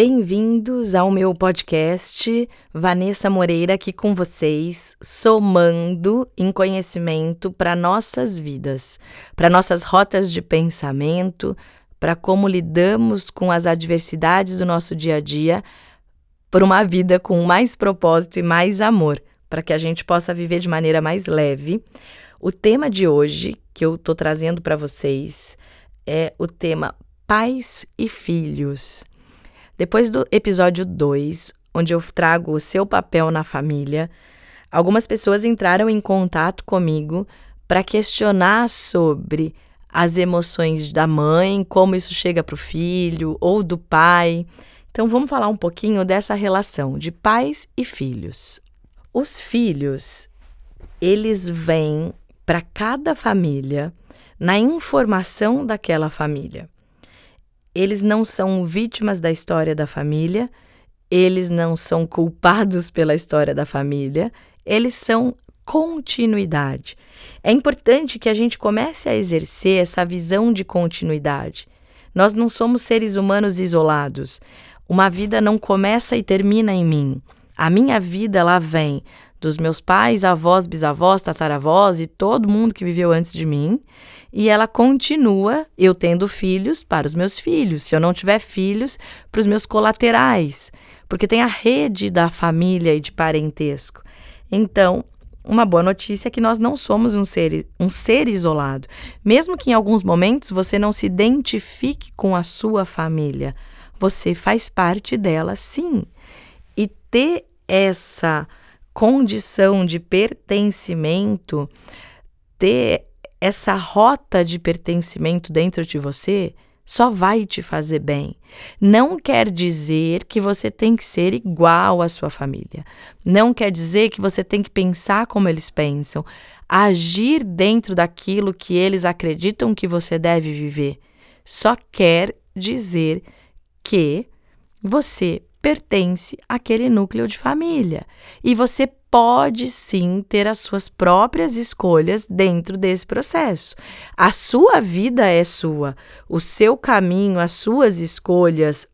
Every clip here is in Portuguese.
Bem-vindos ao meu podcast. Vanessa Moreira aqui com vocês, somando em conhecimento para nossas vidas, para nossas rotas de pensamento, para como lidamos com as adversidades do nosso dia a dia, por uma vida com mais propósito e mais amor, para que a gente possa viver de maneira mais leve. O tema de hoje que eu estou trazendo para vocês é o tema Pais e Filhos. Depois do episódio 2, onde eu trago o seu papel na família, algumas pessoas entraram em contato comigo para questionar sobre as emoções da mãe, como isso chega para o filho ou do pai. Então vamos falar um pouquinho dessa relação de pais e filhos. Os filhos, eles vêm para cada família na informação daquela família. Eles não são vítimas da história da família, eles não são culpados pela história da família, eles são continuidade. É importante que a gente comece a exercer essa visão de continuidade. Nós não somos seres humanos isolados. Uma vida não começa e termina em mim. A minha vida ela vem dos meus pais, avós, bisavós, tataravós e todo mundo que viveu antes de mim, e ela continua eu tendo filhos para os meus filhos, se eu não tiver filhos, para os meus colaterais, porque tem a rede da família e de parentesco. Então, uma boa notícia é que nós não somos um ser, um ser isolado, mesmo que em alguns momentos você não se identifique com a sua família, você faz parte dela sim. E ter essa condição de pertencimento, ter essa rota de pertencimento dentro de você, só vai te fazer bem. Não quer dizer que você tem que ser igual à sua família. Não quer dizer que você tem que pensar como eles pensam, agir dentro daquilo que eles acreditam que você deve viver. Só quer dizer que você pertence àquele núcleo de família. E você pode sim ter as suas próprias escolhas dentro desse processo. A sua vida é sua, o seu caminho, as suas escolhas,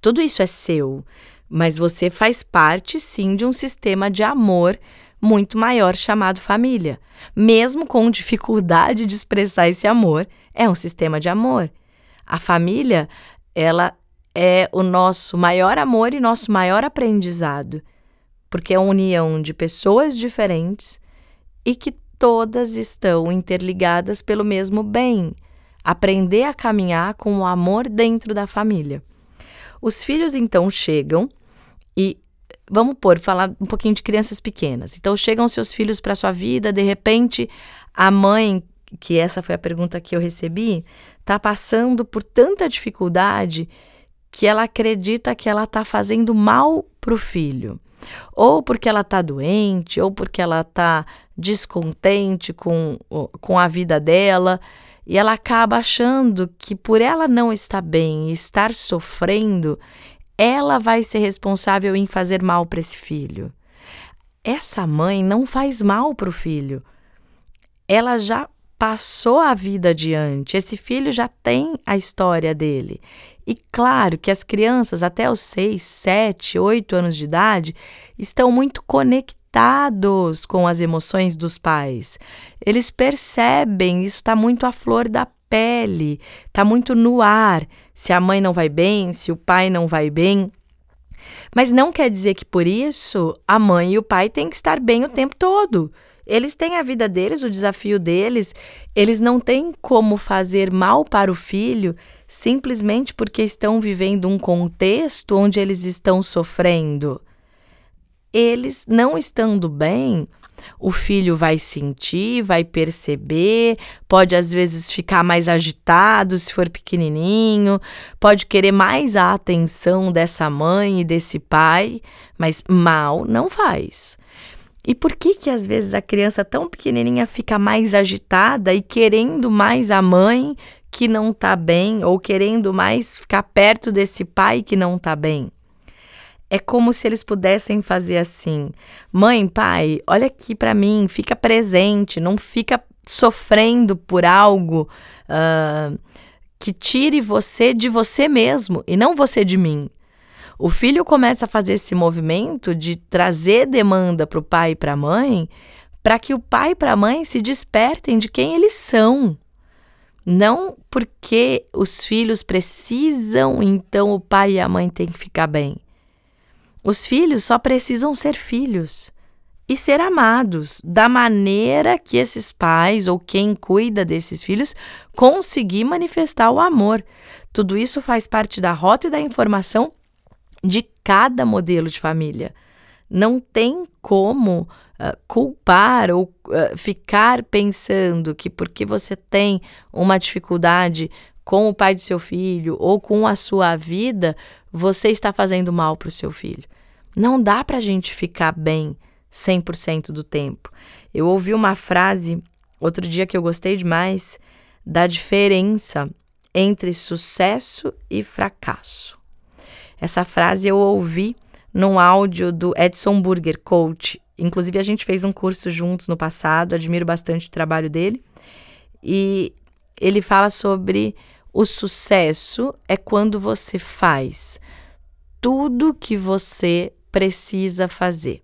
tudo isso é seu, mas você faz parte sim de um sistema de amor muito maior chamado família. Mesmo com dificuldade de expressar esse amor, é um sistema de amor. A família, ela é o nosso maior amor e nosso maior aprendizado, porque é a união de pessoas diferentes e que todas estão interligadas pelo mesmo bem. Aprender a caminhar com o amor dentro da família. Os filhos então chegam e vamos pôr, falar um pouquinho de crianças pequenas. Então chegam seus filhos para sua vida, de repente a mãe, que essa foi a pergunta que eu recebi, está passando por tanta dificuldade que ela acredita que ela está fazendo mal para o filho. Ou porque ela está doente, ou porque ela está descontente com, com a vida dela. E ela acaba achando que por ela não estar bem e estar sofrendo, ela vai ser responsável em fazer mal para esse filho. Essa mãe não faz mal para o filho. Ela já passou a vida adiante. Esse filho já tem a história dele. E claro que as crianças até os 6, 7, 8 anos de idade estão muito conectados com as emoções dos pais. Eles percebem, isso está muito à flor da pele, está muito no ar. Se a mãe não vai bem, se o pai não vai bem. Mas não quer dizer que por isso a mãe e o pai têm que estar bem o tempo todo. Eles têm a vida deles, o desafio deles, eles não têm como fazer mal para o filho simplesmente porque estão vivendo um contexto onde eles estão sofrendo. Eles não estando bem, o filho vai sentir, vai perceber, pode às vezes ficar mais agitado se for pequenininho, pode querer mais a atenção dessa mãe e desse pai, mas mal não faz. E por que que às vezes a criança tão pequenininha fica mais agitada e querendo mais a mãe que não tá bem ou querendo mais ficar perto desse pai que não tá bem? É como se eles pudessem fazer assim: "Mãe, pai, olha aqui para mim, fica presente, não fica sofrendo por algo uh, que tire você de você mesmo e não você de mim. O filho começa a fazer esse movimento de trazer demanda para o pai e para a mãe, para que o pai e para a mãe se despertem de quem eles são. Não porque os filhos precisam, então o pai e a mãe têm que ficar bem. Os filhos só precisam ser filhos e ser amados da maneira que esses pais ou quem cuida desses filhos conseguir manifestar o amor. Tudo isso faz parte da rota e da informação de cada modelo de família. Não tem como uh, culpar ou uh, ficar pensando que porque você tem uma dificuldade com o pai do seu filho ou com a sua vida, você está fazendo mal para o seu filho. Não dá para a gente ficar bem 100% do tempo. Eu ouvi uma frase outro dia que eu gostei demais da diferença entre sucesso e fracasso. Essa frase eu ouvi num áudio do Edson Burger, coach. Inclusive, a gente fez um curso juntos no passado, admiro bastante o trabalho dele. E ele fala sobre o sucesso é quando você faz tudo que você precisa fazer.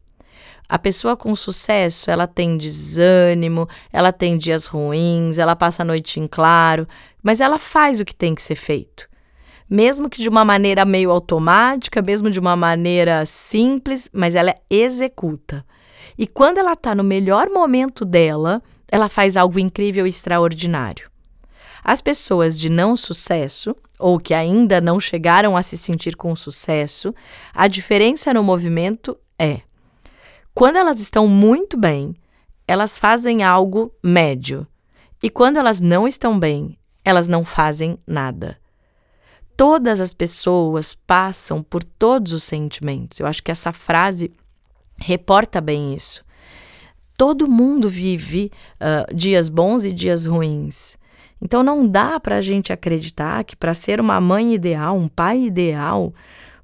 A pessoa com sucesso, ela tem desânimo, ela tem dias ruins, ela passa a noite em claro, mas ela faz o que tem que ser feito. Mesmo que de uma maneira meio automática, mesmo de uma maneira simples, mas ela executa. E quando ela está no melhor momento dela, ela faz algo incrível e extraordinário. As pessoas de não sucesso, ou que ainda não chegaram a se sentir com sucesso, a diferença no movimento é quando elas estão muito bem, elas fazem algo médio. E quando elas não estão bem, elas não fazem nada. Todas as pessoas passam por todos os sentimentos. Eu acho que essa frase reporta bem isso. Todo mundo vive uh, dias bons e dias ruins. Então não dá para a gente acreditar que para ser uma mãe ideal, um pai ideal,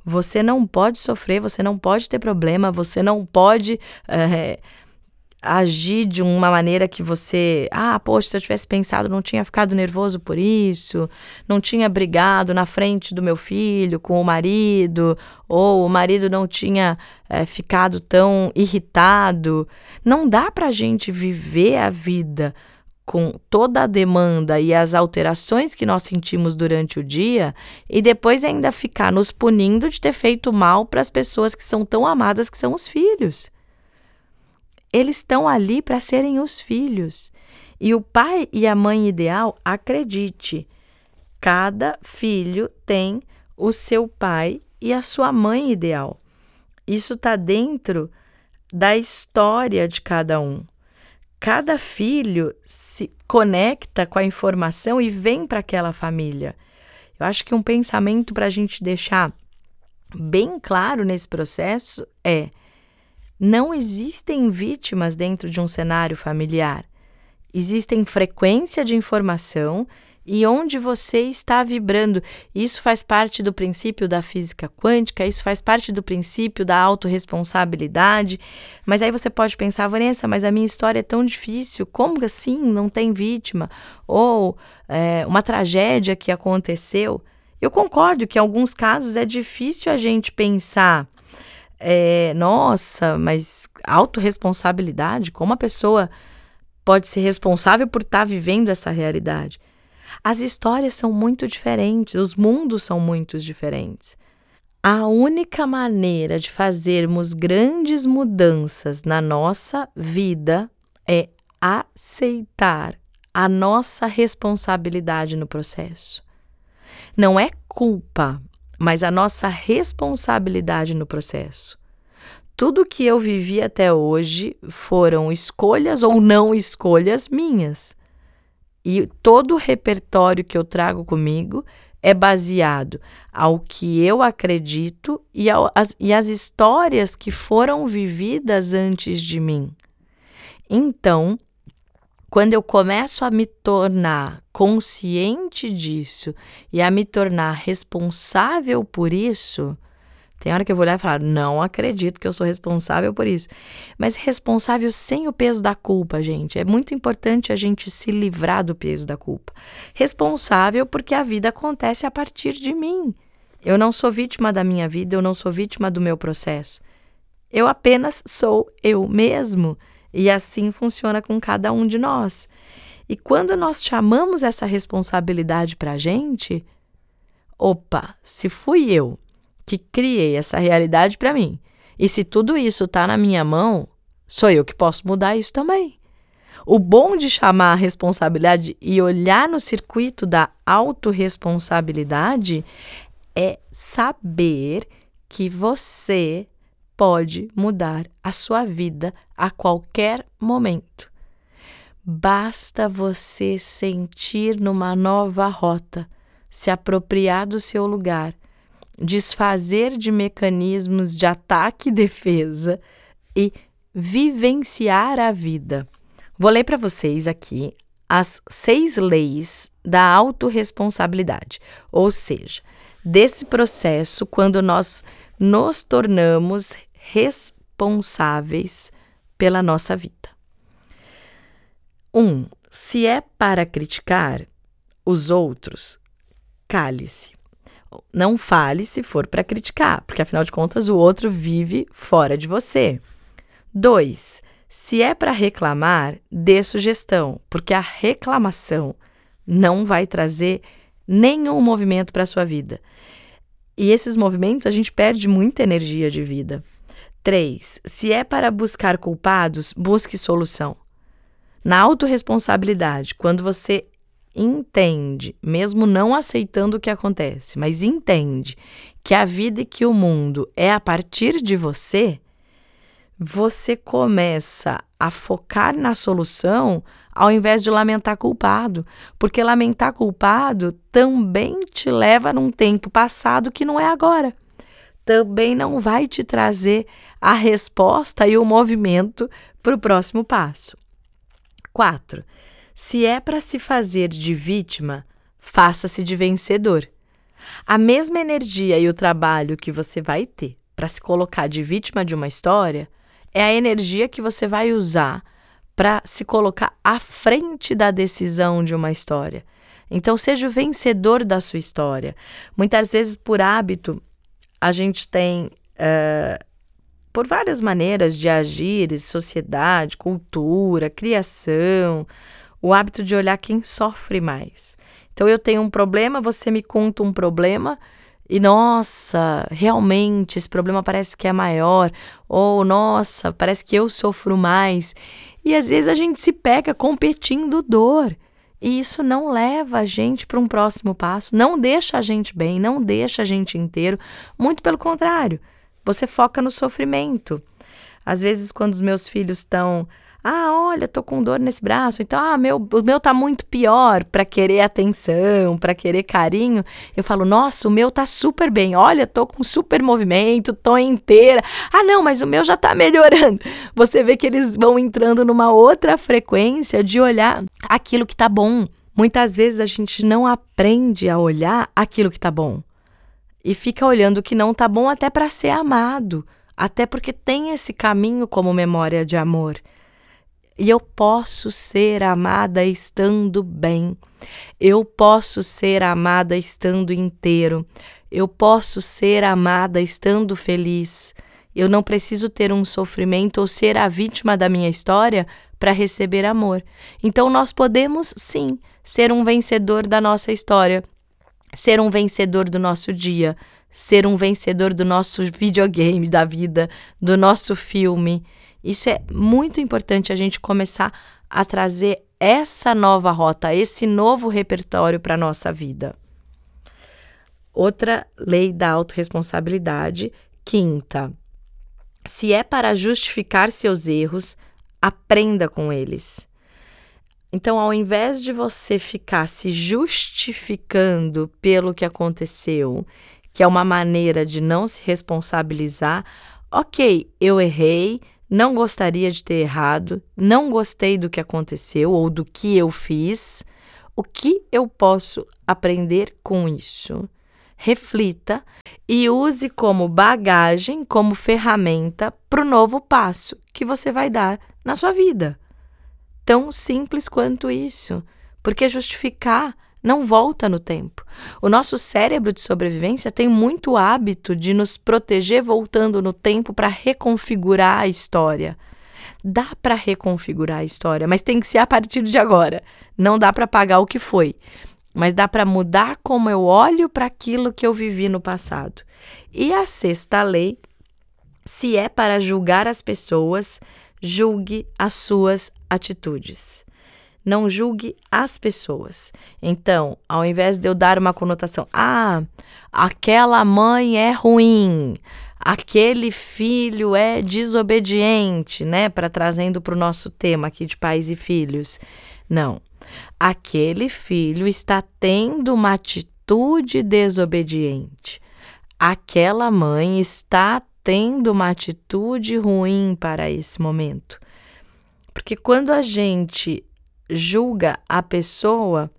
você não pode sofrer, você não pode ter problema, você não pode é, agir de uma maneira que você. Ah, poxa, se eu tivesse pensado, não tinha ficado nervoso por isso, não tinha brigado na frente do meu filho com o marido, ou o marido não tinha é, ficado tão irritado. Não dá para a gente viver a vida com toda a demanda e as alterações que nós sentimos durante o dia e depois ainda ficar nos punindo de ter feito mal para as pessoas que são tão amadas que são os filhos. Eles estão ali para serem os filhos. E o pai e a mãe ideal, acredite, cada filho tem o seu pai e a sua mãe ideal. Isso está dentro da história de cada um cada filho se conecta com a informação e vem para aquela família. Eu acho que um pensamento para a gente deixar bem claro nesse processo é: não existem vítimas dentro de um cenário familiar. Existem frequência de informação e onde você está vibrando. Isso faz parte do princípio da física quântica, isso faz parte do princípio da autorresponsabilidade. Mas aí você pode pensar, Vanessa, mas a minha história é tão difícil, como assim não tem vítima? Ou é, uma tragédia que aconteceu. Eu concordo que em alguns casos é difícil a gente pensar. É, nossa, mas autorresponsabilidade? Como a pessoa pode ser responsável por estar tá vivendo essa realidade? As histórias são muito diferentes, os mundos são muito diferentes. A única maneira de fazermos grandes mudanças na nossa vida é aceitar a nossa responsabilidade no processo. Não é culpa, mas a nossa responsabilidade no processo. Tudo que eu vivi até hoje foram escolhas ou não escolhas minhas. E todo o repertório que eu trago comigo é baseado ao que eu acredito e, ao, as, e as histórias que foram vividas antes de mim. Então, quando eu começo a me tornar consciente disso e a me tornar responsável por isso, tem hora que eu vou olhar e falar: não acredito que eu sou responsável por isso. Mas responsável sem o peso da culpa, gente. É muito importante a gente se livrar do peso da culpa. Responsável porque a vida acontece a partir de mim. Eu não sou vítima da minha vida, eu não sou vítima do meu processo. Eu apenas sou eu mesmo. E assim funciona com cada um de nós. E quando nós chamamos essa responsabilidade para a gente, opa, se fui eu que criei essa realidade para mim, e se tudo isso está na minha mão, sou eu que posso mudar isso também. O bom de chamar a responsabilidade e olhar no circuito da autorresponsabilidade é saber que você pode mudar a sua vida a qualquer momento. Basta você sentir numa nova rota, se apropriar do seu lugar, desfazer de mecanismos de ataque e defesa e vivenciar a vida. Vou ler para vocês aqui as seis leis da autorresponsabilidade, ou seja, desse processo quando nós nos tornamos responsáveis pela nossa vida. 1. Um, se é para criticar os outros, cale-se. Não fale se for para criticar, porque afinal de contas o outro vive fora de você. 2. Se é para reclamar, dê sugestão, porque a reclamação não vai trazer nenhum movimento para a sua vida. E esses movimentos a gente perde muita energia de vida. 3. Se é para buscar culpados, busque solução. Na autorresponsabilidade, quando você entende, mesmo não aceitando o que acontece, mas entende que a vida e que o mundo é a partir de você, você começa a focar na solução ao invés de lamentar culpado, porque lamentar culpado também te leva num tempo passado que não é agora. Também não vai te trazer a resposta e o movimento para o próximo passo. 4. Se é para se fazer de vítima, faça-se de vencedor. A mesma energia e o trabalho que você vai ter para se colocar de vítima de uma história é a energia que você vai usar para se colocar à frente da decisão de uma história. Então, seja o vencedor da sua história. Muitas vezes, por hábito, a gente tem, uh, por várias maneiras de agir, sociedade, cultura, criação, o hábito de olhar quem sofre mais. Então, eu tenho um problema, você me conta um problema e nossa, realmente esse problema parece que é maior, ou nossa, parece que eu sofro mais. E às vezes a gente se pega competindo dor. E isso não leva a gente para um próximo passo, não deixa a gente bem, não deixa a gente inteiro. Muito pelo contrário, você foca no sofrimento. Às vezes, quando os meus filhos estão ah, olha, tô com dor nesse braço. Então, ah, meu, o meu tá muito pior para querer atenção, para querer carinho. Eu falo, nossa, o meu tá super bem. Olha, tô com super movimento, tô inteira. Ah, não, mas o meu já tá melhorando. Você vê que eles vão entrando numa outra frequência de olhar aquilo que tá bom. Muitas vezes a gente não aprende a olhar aquilo que tá bom. E fica olhando o que não tá bom até para ser amado, até porque tem esse caminho como memória de amor. E eu posso ser amada estando bem. Eu posso ser amada estando inteiro. Eu posso ser amada estando feliz. Eu não preciso ter um sofrimento ou ser a vítima da minha história para receber amor. Então nós podemos sim ser um vencedor da nossa história, ser um vencedor do nosso dia, ser um vencedor do nosso videogame da vida, do nosso filme. Isso é muito importante a gente começar a trazer essa nova rota, esse novo repertório para a nossa vida. Outra lei da autorresponsabilidade, quinta. Se é para justificar seus erros, aprenda com eles. Então, ao invés de você ficar se justificando pelo que aconteceu, que é uma maneira de não se responsabilizar, ok, eu errei, não gostaria de ter errado, não gostei do que aconteceu ou do que eu fiz. O que eu posso aprender com isso? Reflita e use como bagagem, como ferramenta para o novo passo que você vai dar na sua vida. Tão simples quanto isso. Porque justificar não volta no tempo. O nosso cérebro de sobrevivência tem muito hábito de nos proteger voltando no tempo para reconfigurar a história. Dá para reconfigurar a história, mas tem que ser a partir de agora. Não dá para apagar o que foi, mas dá para mudar como eu olho para aquilo que eu vivi no passado. E a sexta lei, se é para julgar as pessoas, julgue as suas atitudes não julgue as pessoas. Então, ao invés de eu dar uma conotação, ah, aquela mãe é ruim, aquele filho é desobediente, né? Para trazendo para o nosso tema aqui de pais e filhos. Não. Aquele filho está tendo uma atitude desobediente. Aquela mãe está tendo uma atitude ruim para esse momento. Porque quando a gente julga a pessoa,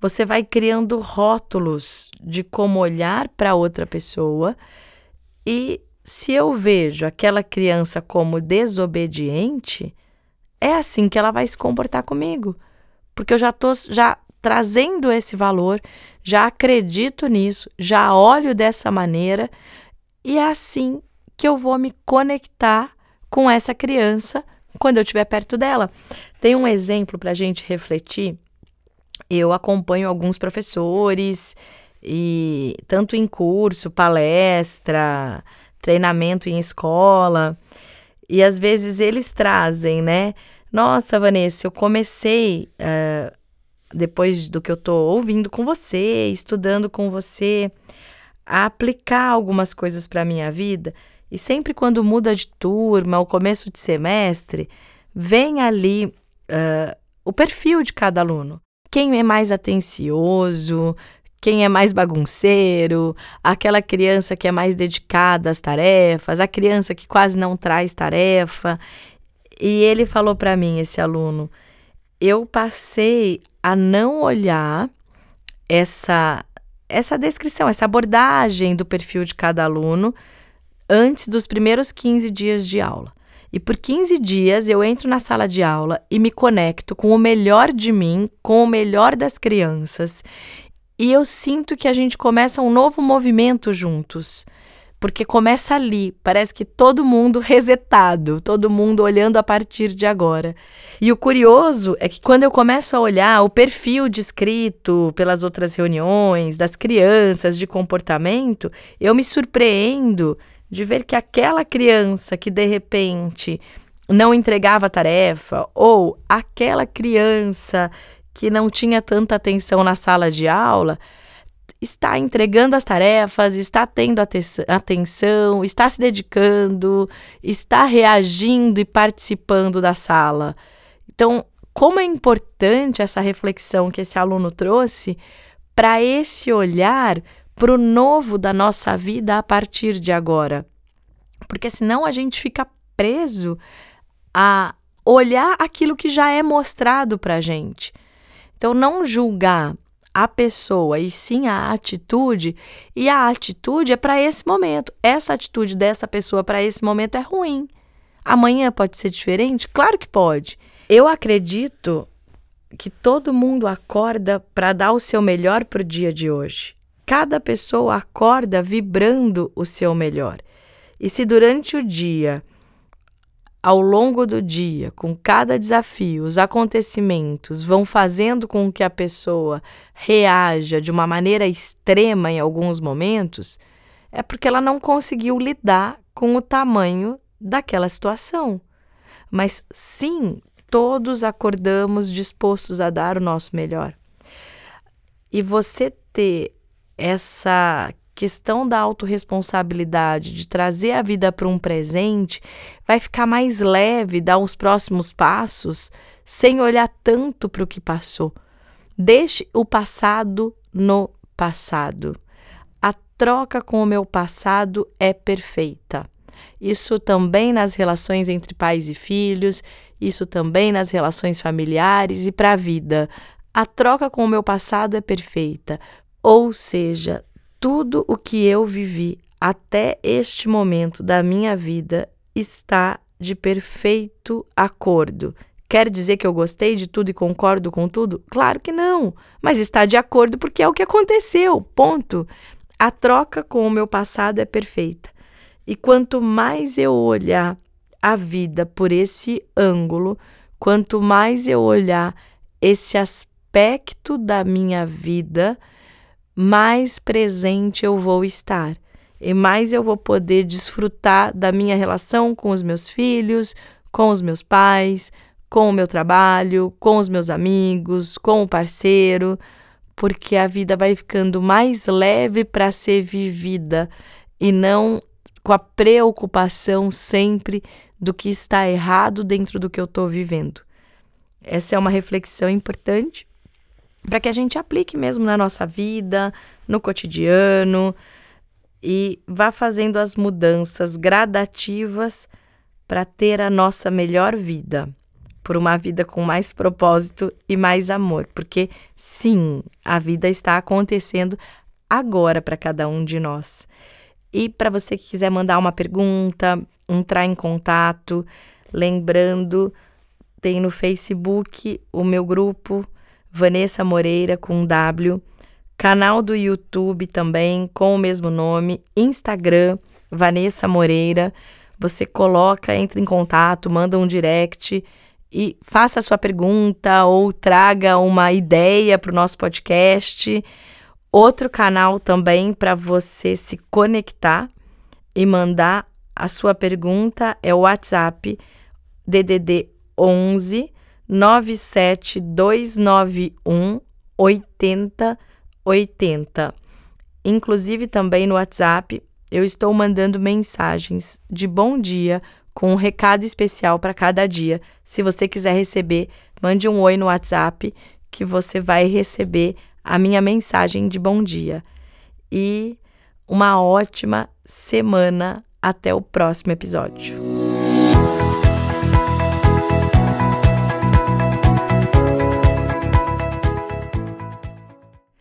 você vai criando rótulos de como olhar para outra pessoa. E se eu vejo aquela criança como desobediente, é assim que ela vai se comportar comigo. Porque eu já estou já trazendo esse valor, já acredito nisso, já olho dessa maneira e é assim que eu vou me conectar com essa criança quando eu estiver perto dela. Tem um exemplo para a gente refletir. Eu acompanho alguns professores e tanto em curso, palestra, treinamento em escola, e às vezes eles trazem, né? Nossa, Vanessa, eu comecei uh, depois do que eu tô ouvindo com você, estudando com você, a aplicar algumas coisas para minha vida e sempre quando muda de turma, o começo de semestre, vem ali uh, o perfil de cada aluno. Quem é mais atencioso, quem é mais bagunceiro, aquela criança que é mais dedicada às tarefas, a criança que quase não traz tarefa. E ele falou para mim, esse aluno, eu passei a não olhar essa essa descrição, essa abordagem do perfil de cada aluno antes dos primeiros 15 dias de aula. E por 15 dias eu entro na sala de aula e me conecto com o melhor de mim, com o melhor das crianças. E eu sinto que a gente começa um novo movimento juntos. Porque começa ali, parece que todo mundo resetado, todo mundo olhando a partir de agora. E o curioso é que quando eu começo a olhar o perfil descrito pelas outras reuniões, das crianças, de comportamento, eu me surpreendo de ver que aquela criança que de repente não entregava tarefa ou aquela criança que não tinha tanta atenção na sala de aula está entregando as tarefas, está tendo atenção, está se dedicando, está reagindo e participando da sala. Então, como é importante essa reflexão que esse aluno trouxe para esse olhar para o novo da nossa vida a partir de agora. Porque senão a gente fica preso a olhar aquilo que já é mostrado para a gente. Então, não julgar a pessoa e sim a atitude, e a atitude é para esse momento. Essa atitude dessa pessoa para esse momento é ruim. Amanhã pode ser diferente? Claro que pode. Eu acredito que todo mundo acorda para dar o seu melhor para o dia de hoje. Cada pessoa acorda vibrando o seu melhor. E se durante o dia, ao longo do dia, com cada desafio, os acontecimentos vão fazendo com que a pessoa reaja de uma maneira extrema em alguns momentos, é porque ela não conseguiu lidar com o tamanho daquela situação. Mas sim, todos acordamos dispostos a dar o nosso melhor. E você ter essa questão da autorresponsabilidade, de trazer a vida para um presente, vai ficar mais leve dar os próximos passos sem olhar tanto para o que passou. Deixe o passado no passado. A troca com o meu passado é perfeita. Isso também nas relações entre pais e filhos, isso também nas relações familiares e para a vida. A troca com o meu passado é perfeita. Ou seja, tudo o que eu vivi até este momento da minha vida está de perfeito acordo. Quer dizer que eu gostei de tudo e concordo com tudo? Claro que não, mas está de acordo porque é o que aconteceu. Ponto. A troca com o meu passado é perfeita. E quanto mais eu olhar a vida por esse ângulo, quanto mais eu olhar esse aspecto da minha vida, mais presente eu vou estar e mais eu vou poder desfrutar da minha relação com os meus filhos, com os meus pais, com o meu trabalho, com os meus amigos, com o parceiro, porque a vida vai ficando mais leve para ser vivida e não com a preocupação sempre do que está errado dentro do que eu estou vivendo. Essa é uma reflexão importante para que a gente aplique mesmo na nossa vida, no cotidiano e vá fazendo as mudanças gradativas para ter a nossa melhor vida, por uma vida com mais propósito e mais amor, porque sim, a vida está acontecendo agora para cada um de nós. E para você que quiser mandar uma pergunta, entrar em contato, lembrando, tem no Facebook o meu grupo Vanessa Moreira com W, canal do YouTube também com o mesmo nome, Instagram Vanessa Moreira. Você coloca, entra em contato, manda um direct e faça a sua pergunta ou traga uma ideia para o nosso podcast. Outro canal também para você se conectar e mandar a sua pergunta é o WhatsApp DDD 11 97291 8080. Inclusive também no WhatsApp eu estou mandando mensagens de bom dia com um recado especial para cada dia. Se você quiser receber, mande um oi no WhatsApp que você vai receber a minha mensagem de bom dia. E uma ótima semana. Até o próximo episódio.